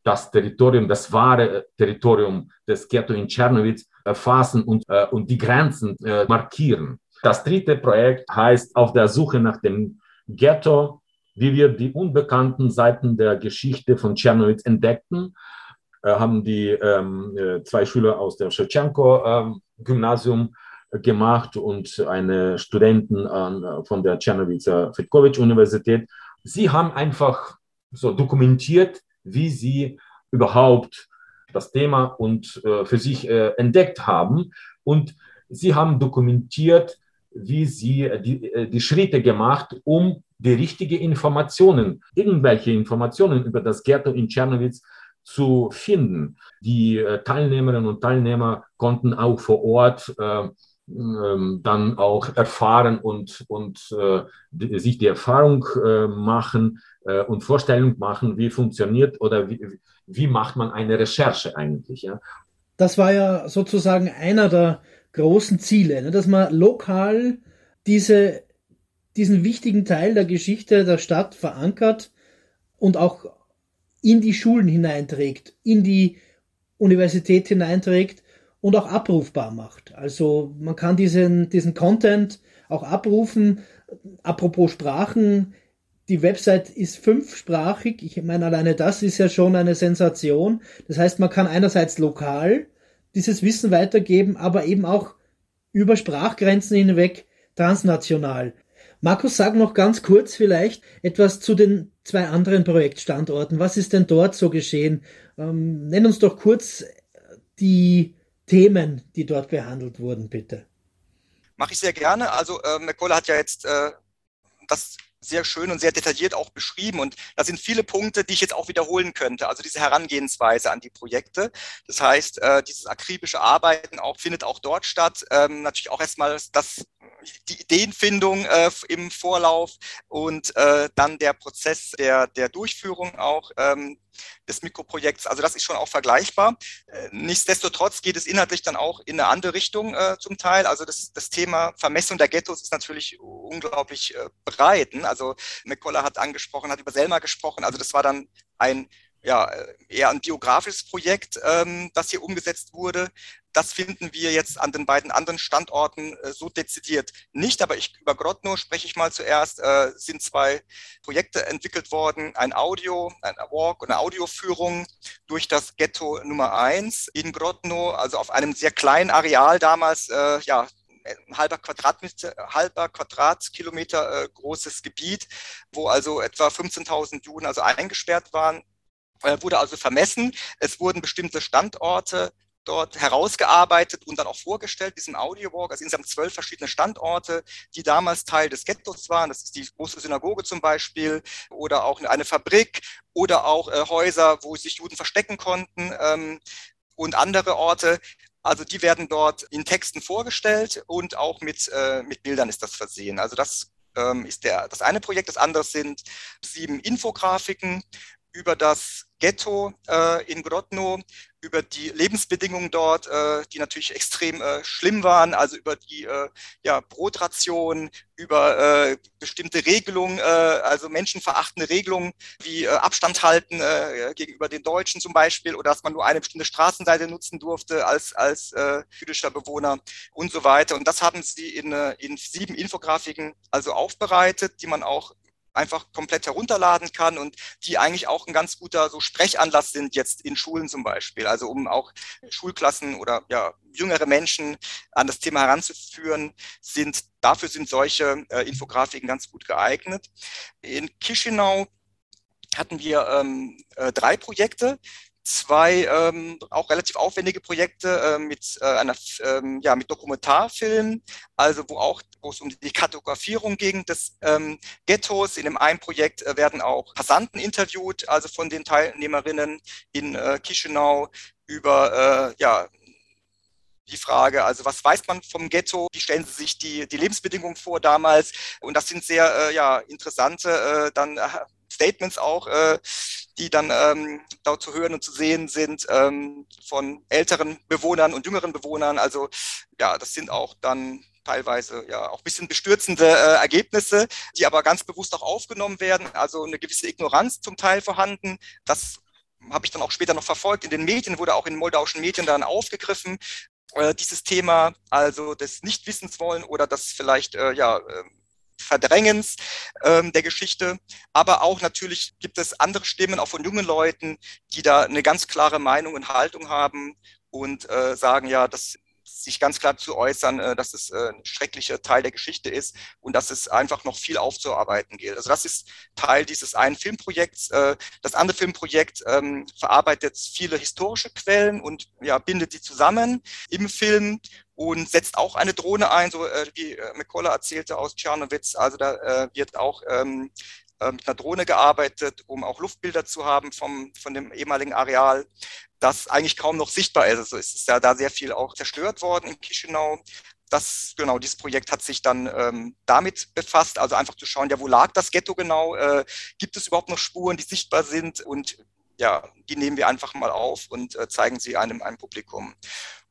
das Territorium, das wahre Territorium des Ghetto in Tschernowitz erfassen und, äh, und die Grenzen äh, markieren. Das dritte Projekt heißt Auf der Suche nach dem Ghetto, wie wir die unbekannten Seiten der Geschichte von Tschernowitz entdeckten, äh, haben die ähm, äh, zwei Schüler aus dem Shevchenko-Gymnasium äh, gemacht und eine Studentin an, von der Tschernowitzer Fetkovic-Universität. Sie haben einfach so dokumentiert, wie sie überhaupt das Thema und äh, für sich äh, entdeckt haben. Und sie haben dokumentiert, wie sie äh, die, äh, die Schritte gemacht, um die richtigen Informationen, irgendwelche Informationen über das Ghetto in Tschernowitz zu finden. Die äh, Teilnehmerinnen und Teilnehmer konnten auch vor Ort äh, ähm, dann auch erfahren und, und äh, die, sich die Erfahrung äh, machen äh, und Vorstellung machen, wie funktioniert oder wie, wie macht man eine Recherche eigentlich. Ja? Das war ja sozusagen einer der großen Ziele, ne? dass man lokal diese, diesen wichtigen Teil der Geschichte der Stadt verankert und auch in die Schulen hineinträgt, in die Universität hineinträgt und auch abrufbar macht. Also man kann diesen, diesen Content auch abrufen. Apropos Sprachen, die Website ist fünfsprachig. Ich meine, alleine das ist ja schon eine Sensation. Das heißt, man kann einerseits lokal dieses Wissen weitergeben, aber eben auch über Sprachgrenzen hinweg transnational. Markus, sag noch ganz kurz vielleicht etwas zu den zwei anderen Projektstandorten. Was ist denn dort so geschehen? Ähm, nenn uns doch kurz die Themen, die dort behandelt wurden, bitte. Mache ich sehr gerne. Also äh, McCullough hat ja jetzt äh, das sehr schön und sehr detailliert auch beschrieben. Und da sind viele Punkte, die ich jetzt auch wiederholen könnte. Also diese Herangehensweise an die Projekte. Das heißt, äh, dieses akribische Arbeiten auch, findet auch dort statt. Ähm, natürlich auch erstmal das die Ideenfindung äh, im Vorlauf und äh, dann der Prozess der, der Durchführung auch ähm, des Mikroprojekts. Also das ist schon auch vergleichbar. Äh, nichtsdestotrotz geht es inhaltlich dann auch in eine andere Richtung äh, zum Teil. Also das, das Thema Vermessung der Ghettos ist natürlich unglaublich äh, breit. Ne? Also McCullough hat angesprochen, hat über Selma gesprochen. Also das war dann ein ja, eher ein biografisches Projekt, ähm, das hier umgesetzt wurde. Das finden wir jetzt an den beiden anderen Standorten äh, so dezidiert nicht, aber ich, über Grotno spreche ich mal zuerst. Äh, sind zwei Projekte entwickelt worden, ein Audio, ein Walk und eine Audioführung durch das Ghetto Nummer eins in Grotno, also auf einem sehr kleinen Areal damals, äh, ja, ein halber Quadratmeter, halber Quadratkilometer äh, großes Gebiet, wo also etwa 15.000 Juden also eingesperrt waren, äh, wurde also vermessen. Es wurden bestimmte Standorte dort herausgearbeitet und dann auch vorgestellt, diesem Audiowalk, also insgesamt zwölf verschiedene Standorte, die damals Teil des Ghettos waren. Das ist die große Synagoge zum Beispiel oder auch eine Fabrik oder auch äh, Häuser, wo sich Juden verstecken konnten ähm, und andere Orte. Also die werden dort in Texten vorgestellt und auch mit, äh, mit Bildern ist das versehen. Also das ähm, ist der, das eine Projekt. Das andere sind sieben Infografiken über das Ghetto äh, in Grodno, über die Lebensbedingungen dort, äh, die natürlich extrem äh, schlimm waren, also über die äh, ja, Brotration, über äh, bestimmte Regelungen, äh, also menschenverachtende Regelungen wie äh, Abstand halten äh, gegenüber den Deutschen zum Beispiel oder dass man nur eine bestimmte Straßenseite nutzen durfte als, als äh, jüdischer Bewohner und so weiter. Und das haben sie in, äh, in sieben Infografiken also aufbereitet, die man auch einfach komplett herunterladen kann und die eigentlich auch ein ganz guter so Sprechanlass sind jetzt in Schulen zum Beispiel. Also um auch Schulklassen oder ja, jüngere Menschen an das Thema heranzuführen, sind dafür sind solche äh, Infografiken ganz gut geeignet. In Chisinau hatten wir ähm, äh, drei Projekte zwei ähm, auch relativ aufwendige Projekte äh, mit äh, einer ähm, ja mit Dokumentarfilmen, also wo auch wo es um die Kartografierung ging des ähm, Ghettos. In dem einen Projekt äh, werden auch Passanten interviewt, also von den Teilnehmerinnen in äh, Chisinau über äh, ja die Frage, also was weiß man vom Ghetto, wie stellen Sie sich die, die Lebensbedingungen vor damals? Und das sind sehr äh, ja, interessante äh, dann äh, Statements auch, äh, die dann ähm, dort zu hören und zu sehen sind ähm, von älteren Bewohnern und jüngeren Bewohnern. Also ja, das sind auch dann teilweise ja auch ein bisschen bestürzende äh, Ergebnisse, die aber ganz bewusst auch aufgenommen werden. Also eine gewisse Ignoranz zum Teil vorhanden. Das habe ich dann auch später noch verfolgt. In den Medien wurde auch in moldauischen Medien dann aufgegriffen, äh, dieses Thema, also des Nichtwissens wollen oder das vielleicht äh, ja äh, Verdrängens ähm, der Geschichte. Aber auch natürlich gibt es andere Stimmen, auch von jungen Leuten, die da eine ganz klare Meinung und Haltung haben und äh, sagen, ja, das sich ganz klar zu äußern, äh, dass es äh, ein schrecklicher Teil der Geschichte ist und dass es einfach noch viel aufzuarbeiten gilt. Also das ist Teil dieses einen Filmprojekts. Äh, das andere Filmprojekt ähm, verarbeitet viele historische Quellen und ja, bindet die zusammen im Film und setzt auch eine Drohne ein, so äh, wie äh, McCullough erzählte aus Tschernowitz. Also da äh, wird auch ähm, mit einer Drohne gearbeitet, um auch Luftbilder zu haben vom, von dem ehemaligen Areal das eigentlich kaum noch sichtbar ist. Also es ist ja da sehr viel auch zerstört worden in Chisinau. Das, genau, dieses Projekt hat sich dann ähm, damit befasst, also einfach zu schauen, ja, wo lag das Ghetto genau? Äh, gibt es überhaupt noch Spuren, die sichtbar sind? Und ja, die nehmen wir einfach mal auf und äh, zeigen sie einem, einem Publikum.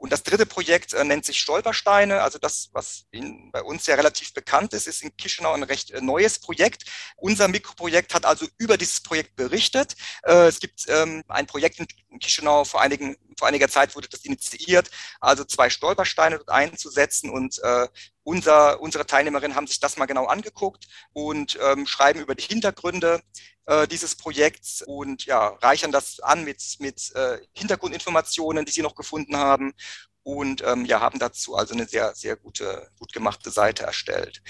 Und das dritte Projekt äh, nennt sich Stolpersteine. Also das, was in, bei uns ja relativ bekannt ist, ist in Chisinau ein recht äh, neues Projekt. Unser Mikroprojekt hat also über dieses Projekt berichtet. Äh, es gibt ähm, ein Projekt in Chisinau, vor, einigen, vor einiger Zeit wurde das initiiert, also zwei Stolpersteine dort einzusetzen und äh, unser, unsere Teilnehmerinnen haben sich das mal genau angeguckt und ähm, schreiben über die Hintergründe äh, dieses Projekts und ja, reichern das an mit, mit äh, Hintergrundinformationen, die sie noch gefunden haben und ähm, ja, haben dazu also eine sehr, sehr gute, gut gemachte Seite erstellt.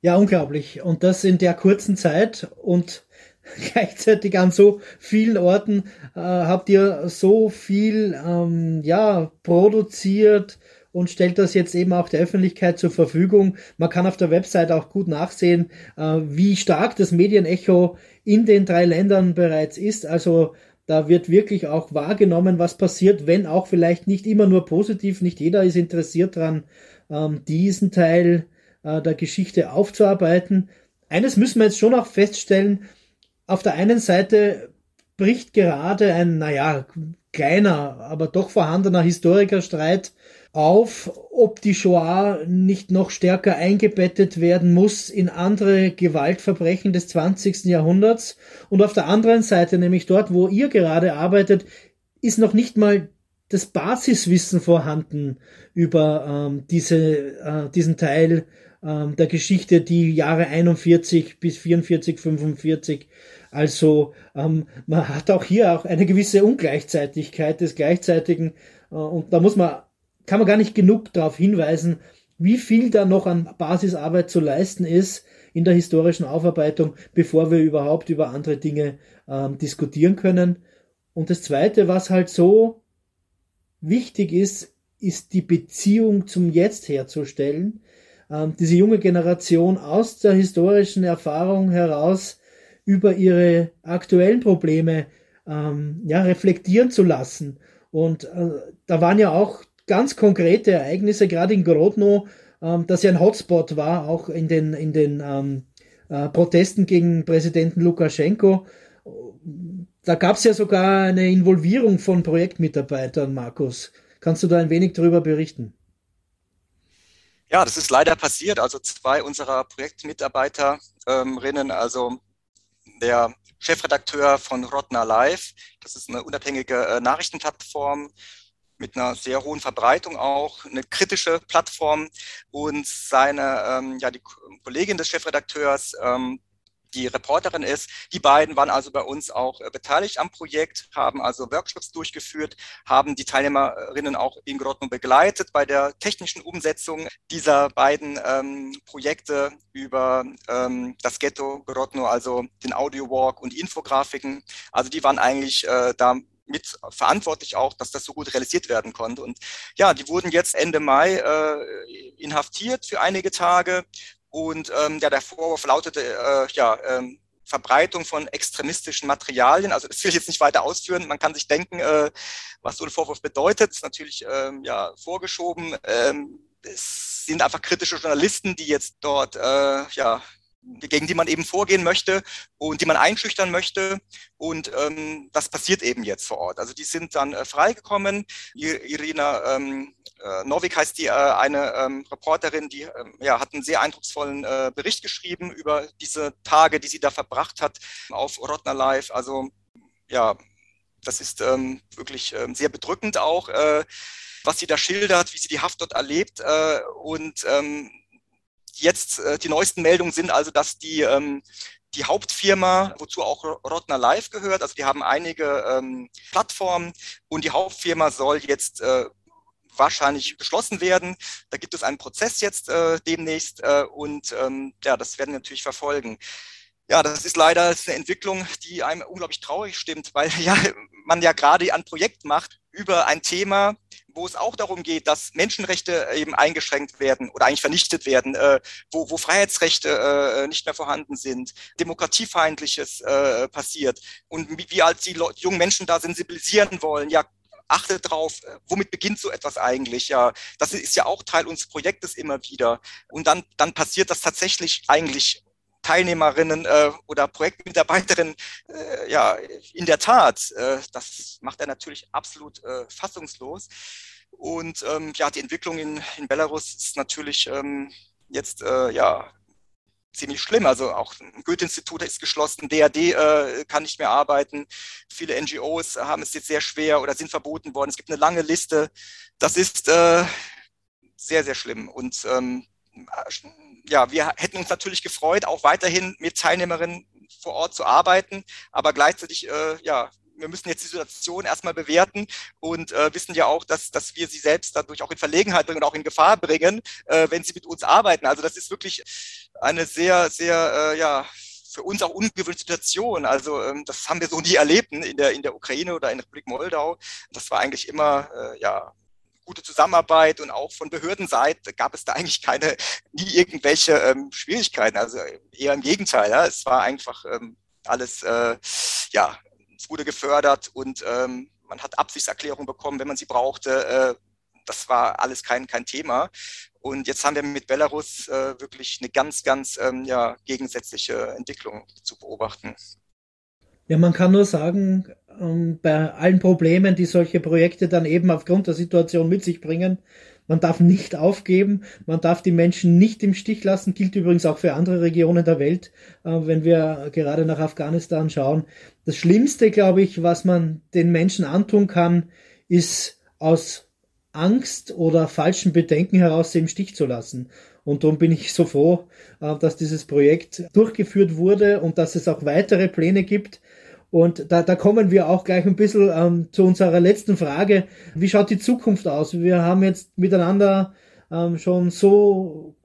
Ja, unglaublich. Und das in der kurzen Zeit und gleichzeitig an so vielen Orten äh, habt ihr so viel ähm, ja produziert und stellt das jetzt eben auch der Öffentlichkeit zur Verfügung. Man kann auf der Website auch gut nachsehen, äh, wie stark das Medienecho in den drei Ländern bereits ist. Also da wird wirklich auch wahrgenommen, was passiert, wenn auch vielleicht nicht immer nur positiv. Nicht jeder ist interessiert daran, ähm, diesen Teil äh, der Geschichte aufzuarbeiten. Eines müssen wir jetzt schon auch feststellen. Auf der einen Seite bricht gerade ein, naja, kleiner, aber doch vorhandener Historikerstreit auf, ob die Shoah nicht noch stärker eingebettet werden muss in andere Gewaltverbrechen des 20. Jahrhunderts. Und auf der anderen Seite, nämlich dort, wo ihr gerade arbeitet, ist noch nicht mal das Basiswissen vorhanden über ähm, diese, äh, diesen Teil ähm, der Geschichte, die Jahre 41 bis 44, 45 also ähm, man hat auch hier auch eine gewisse Ungleichzeitigkeit des Gleichzeitigen äh, und da muss man kann man gar nicht genug darauf hinweisen, wie viel da noch an Basisarbeit zu leisten ist in der historischen Aufarbeitung, bevor wir überhaupt über andere Dinge ähm, diskutieren können. Und das Zweite, was halt so wichtig ist, ist die Beziehung zum Jetzt herzustellen. Ähm, diese junge Generation aus der historischen Erfahrung heraus über ihre aktuellen Probleme ähm, ja, reflektieren zu lassen. Und äh, da waren ja auch ganz konkrete Ereignisse, gerade in Grodno, ähm, das ja ein Hotspot war, auch in den, in den ähm, äh, Protesten gegen Präsidenten Lukaschenko. Da gab es ja sogar eine Involvierung von Projektmitarbeitern, Markus. Kannst du da ein wenig darüber berichten? Ja, das ist leider passiert. Also zwei unserer Projektmitarbeiterinnen, also der Chefredakteur von Rotna Live, das ist eine unabhängige äh, Nachrichtenplattform mit einer sehr hohen Verbreitung auch, eine kritische Plattform und seine, ähm, ja, die Kollegin des Chefredakteurs, ähm, die Reporterin ist. Die beiden waren also bei uns auch äh, beteiligt am Projekt, haben also Workshops durchgeführt, haben die Teilnehmerinnen auch in Grotno begleitet bei der technischen Umsetzung dieser beiden ähm, Projekte über ähm, das Ghetto Grotno, also den Audio Walk und Infografiken. Also die waren eigentlich äh, da mit verantwortlich auch, dass das so gut realisiert werden konnte. Und ja, die wurden jetzt Ende Mai äh, inhaftiert für einige Tage und ähm, ja, der Vorwurf lautete, äh, ja, ähm, Verbreitung von extremistischen Materialien. Also das will ich jetzt nicht weiter ausführen. Man kann sich denken, äh, was so ein Vorwurf bedeutet. Ist natürlich ähm, ja, vorgeschoben. Ähm, es sind einfach kritische Journalisten, die jetzt dort äh, ja, gegen die man eben vorgehen möchte und die man einschüchtern möchte. Und ähm, das passiert eben jetzt vor Ort. Also die sind dann äh, freigekommen. Irina ähm, äh, Novik heißt die, äh, eine ähm, Reporterin, die äh, ja, hat einen sehr eindrucksvollen äh, Bericht geschrieben über diese Tage, die sie da verbracht hat auf Rotner Live. Also ja, das ist ähm, wirklich ähm, sehr bedrückend auch, äh, was sie da schildert, wie sie die Haft dort erlebt. Äh, und ähm, jetzt äh, die neuesten Meldungen sind also, dass die, ähm, die Hauptfirma, wozu auch Rotner Live gehört, also die haben einige ähm, Plattformen und die Hauptfirma soll jetzt äh, wahrscheinlich geschlossen werden. Da gibt es einen Prozess jetzt äh, demnächst äh, und ähm, ja, das werden wir natürlich verfolgen. Ja, das ist leider eine Entwicklung, die einem unglaublich traurig stimmt, weil ja man ja gerade ein Projekt macht über ein Thema, wo es auch darum geht, dass Menschenrechte eben eingeschränkt werden oder eigentlich vernichtet werden, äh, wo, wo Freiheitsrechte äh, nicht mehr vorhanden sind, demokratiefeindliches äh, passiert und wie, wie als die jungen Menschen da sensibilisieren wollen, ja, achte drauf, äh, womit beginnt so etwas eigentlich? Ja, das ist ja auch Teil unseres Projektes immer wieder. Und dann, dann passiert das tatsächlich eigentlich Teilnehmerinnen äh, oder Projektmitarbeiterinnen, äh, ja, in der Tat, äh, das macht er natürlich absolut äh, fassungslos. Und ähm, ja, die Entwicklung in, in Belarus ist natürlich ähm, jetzt äh, ja ziemlich schlimm. Also auch ein Goethe-Institut ist geschlossen, DAD äh, kann nicht mehr arbeiten. Viele NGOs haben es jetzt sehr schwer oder sind verboten worden. Es gibt eine lange Liste. Das ist äh, sehr, sehr schlimm. Und ähm, ja, wir hätten uns natürlich gefreut, auch weiterhin mit Teilnehmerinnen vor Ort zu arbeiten, aber gleichzeitig äh, ja, wir müssen jetzt die Situation erstmal bewerten und äh, wissen ja auch, dass, dass wir sie selbst dadurch auch in Verlegenheit bringen und auch in Gefahr bringen, äh, wenn sie mit uns arbeiten. Also das ist wirklich eine sehr, sehr, äh, ja, für uns auch ungewöhnliche Situation. Also ähm, das haben wir so nie erlebt in der, in der Ukraine oder in der Republik Moldau. Das war eigentlich immer, äh, ja, gute Zusammenarbeit und auch von Behördenseite gab es da eigentlich keine, nie irgendwelche ähm, Schwierigkeiten. Also eher im Gegenteil. Ja. Es war einfach ähm, alles, äh, ja, es wurde gefördert und ähm, man hat Absichtserklärungen bekommen, wenn man sie brauchte. Äh, das war alles kein, kein Thema. Und jetzt haben wir mit Belarus äh, wirklich eine ganz, ganz ähm, ja, gegensätzliche Entwicklung zu beobachten. Ja, man kann nur sagen, ähm, bei allen Problemen, die solche Projekte dann eben aufgrund der Situation mit sich bringen, man darf nicht aufgeben, man darf die Menschen nicht im Stich lassen, gilt übrigens auch für andere Regionen der Welt, äh, wenn wir gerade nach Afghanistan schauen. Das Schlimmste, glaube ich, was man den Menschen antun kann, ist aus Angst oder falschen Bedenken heraus sie im Stich zu lassen. Und darum bin ich so froh, äh, dass dieses Projekt durchgeführt wurde und dass es auch weitere Pläne gibt, und da, da kommen wir auch gleich ein bisschen ähm, zu unserer letzten Frage. Wie schaut die Zukunft aus? Wir haben jetzt miteinander ähm, schon so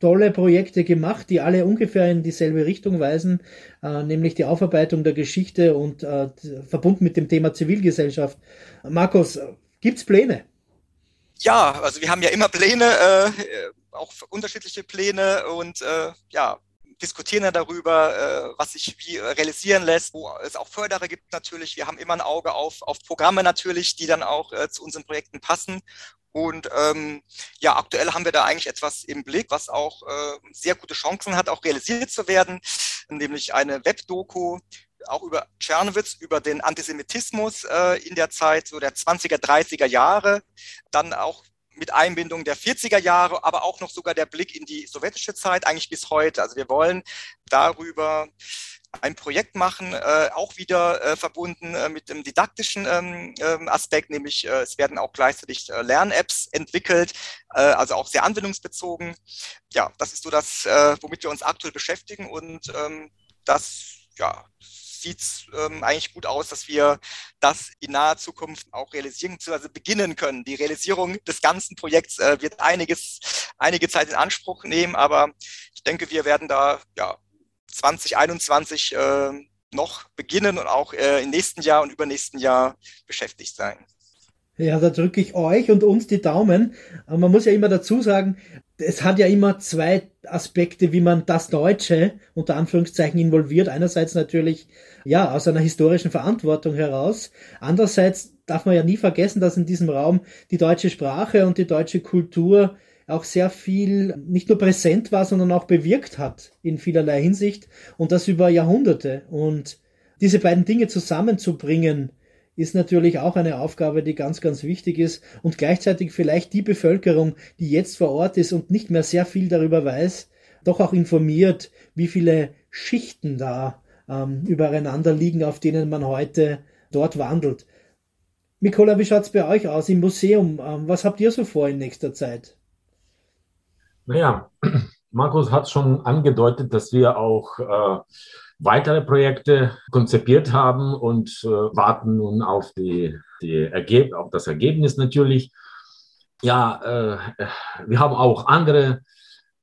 tolle Projekte gemacht, die alle ungefähr in dieselbe Richtung weisen, äh, nämlich die Aufarbeitung der Geschichte und äh, verbunden mit dem Thema Zivilgesellschaft. Markus, gibt's Pläne? Ja, also wir haben ja immer Pläne, äh, auch unterschiedliche Pläne und äh, ja, diskutieren darüber, äh, was sich wie realisieren lässt, wo es auch Förderer gibt natürlich. Wir haben immer ein Auge auf, auf Programme natürlich, die dann auch äh, zu unseren Projekten passen. Und ähm, ja, aktuell haben wir da eigentlich etwas im Blick, was auch äh, sehr gute Chancen hat, auch realisiert zu werden, nämlich eine Webdoku auch über Tschernowitz, über den Antisemitismus äh, in der Zeit so der 20er, 30er Jahre, dann auch mit Einbindung der 40er Jahre, aber auch noch sogar der Blick in die sowjetische Zeit, eigentlich bis heute. Also wir wollen darüber ein Projekt machen, äh, auch wieder äh, verbunden äh, mit dem didaktischen ähm, ähm, Aspekt, nämlich äh, es werden auch gleichzeitig äh, Lern-Apps entwickelt, äh, also auch sehr anwendungsbezogen. Ja, das ist so das, womit wir uns aktuell beschäftigen und ähm, das ja, sieht ähm, eigentlich gut aus, dass wir das in naher Zukunft auch realisieren bzw. beginnen können. Die Realisierung des ganzen Projekts äh, wird einiges, einige Zeit in Anspruch nehmen, aber ich denke, wir werden da ja 2021 äh, noch beginnen und auch äh, im nächsten Jahr und übernächsten Jahr beschäftigt sein. Ja, da drücke ich euch und uns die Daumen. Man muss ja immer dazu sagen, es hat ja immer zwei Aspekte, wie man das Deutsche unter Anführungszeichen involviert. Einerseits natürlich, ja, aus einer historischen Verantwortung heraus. Andererseits darf man ja nie vergessen, dass in diesem Raum die deutsche Sprache und die deutsche Kultur auch sehr viel nicht nur präsent war, sondern auch bewirkt hat in vielerlei Hinsicht und das über Jahrhunderte. Und diese beiden Dinge zusammenzubringen, ist natürlich auch eine Aufgabe, die ganz, ganz wichtig ist und gleichzeitig vielleicht die Bevölkerung, die jetzt vor Ort ist und nicht mehr sehr viel darüber weiß, doch auch informiert, wie viele Schichten da ähm, übereinander liegen, auf denen man heute dort wandelt. Mikola, wie schaut's bei euch aus im Museum? Ähm, was habt ihr so vor in nächster Zeit? Naja, Markus hat schon angedeutet, dass wir auch äh, weitere Projekte konzipiert haben und äh, warten nun auf, die, die Ergeb auf das Ergebnis natürlich. Ja, äh, wir haben auch andere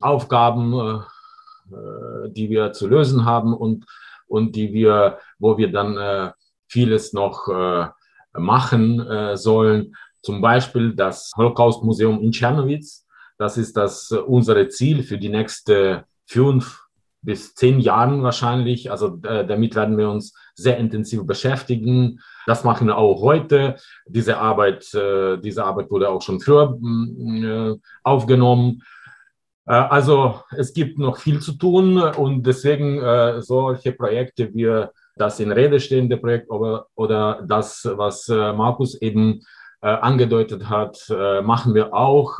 Aufgaben, äh, äh, die wir zu lösen haben und, und die wir, wo wir dann äh, vieles noch machen sollen. Zum Beispiel das Holocaust-Museum in Tschernowitz das ist das äh, unsere Ziel für die nächsten fünf bis zehn Jahren wahrscheinlich. Also äh, damit werden wir uns sehr intensiv beschäftigen. Das machen wir auch heute. Diese Arbeit, äh, diese Arbeit wurde auch schon früher mm, äh, aufgenommen. Äh, also es gibt noch viel zu tun und deswegen äh, solche Projekte wie das in Rede stehende Projekt oder, oder das, was Markus eben angedeutet hat, machen wir auch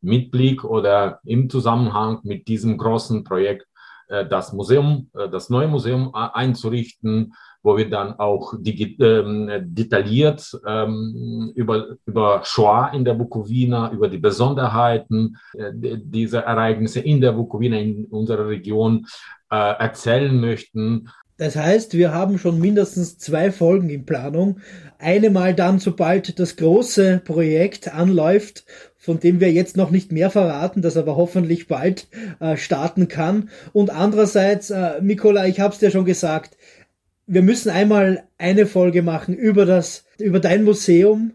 mit Blick oder im Zusammenhang mit diesem großen Projekt äh, das Museum, äh, das neue Museum äh, einzurichten, wo wir dann auch ähm, detailliert ähm, über, über Shoah in der Bukowina, über die Besonderheiten dieser Ereignisse in der Bukowina, in unserer Region erzählen möchten das heißt, wir haben schon mindestens zwei Folgen in Planung. Eine mal dann, sobald das große Projekt anläuft, von dem wir jetzt noch nicht mehr verraten, das aber hoffentlich bald äh, starten kann. Und andererseits, äh, Mikola, ich habe es dir schon gesagt, wir müssen einmal eine Folge machen über das, über dein Museum,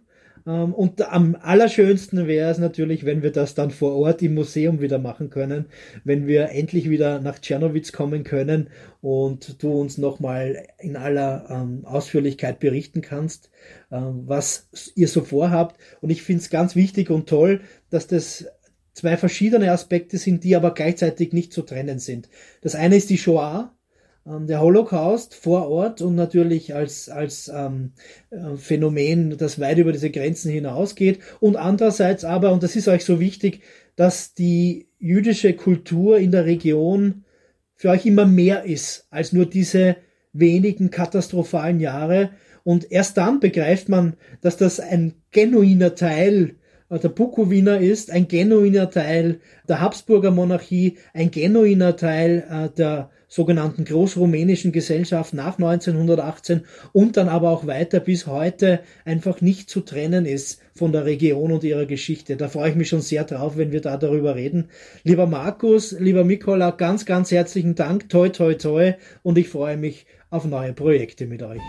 und am allerschönsten wäre es natürlich, wenn wir das dann vor Ort im Museum wieder machen können, wenn wir endlich wieder nach Tschernowitz kommen können und du uns nochmal in aller ähm, Ausführlichkeit berichten kannst, ähm, was ihr so vorhabt. Und ich finde es ganz wichtig und toll, dass das zwei verschiedene Aspekte sind, die aber gleichzeitig nicht zu trennen sind. Das eine ist die Shoah, ähm, der Holocaust vor Ort und natürlich als, als ähm, äh, Phänomen, das weit über diese Grenzen hinausgeht. Und andererseits aber, und das ist euch so wichtig, dass die jüdische Kultur in der Region für euch immer mehr ist als nur diese wenigen katastrophalen Jahre. Und erst dann begreift man, dass das ein genuiner Teil der Bukowiner ist, ein genuiner Teil der Habsburger Monarchie, ein genuiner Teil äh, der sogenannten großrumänischen Gesellschaft nach 1918 und dann aber auch weiter bis heute einfach nicht zu trennen ist von der Region und ihrer Geschichte. Da freue ich mich schon sehr drauf, wenn wir da darüber reden. Lieber Markus, lieber Mikola, ganz, ganz herzlichen Dank. Toi, toi, toi. Und ich freue mich auf neue Projekte mit euch.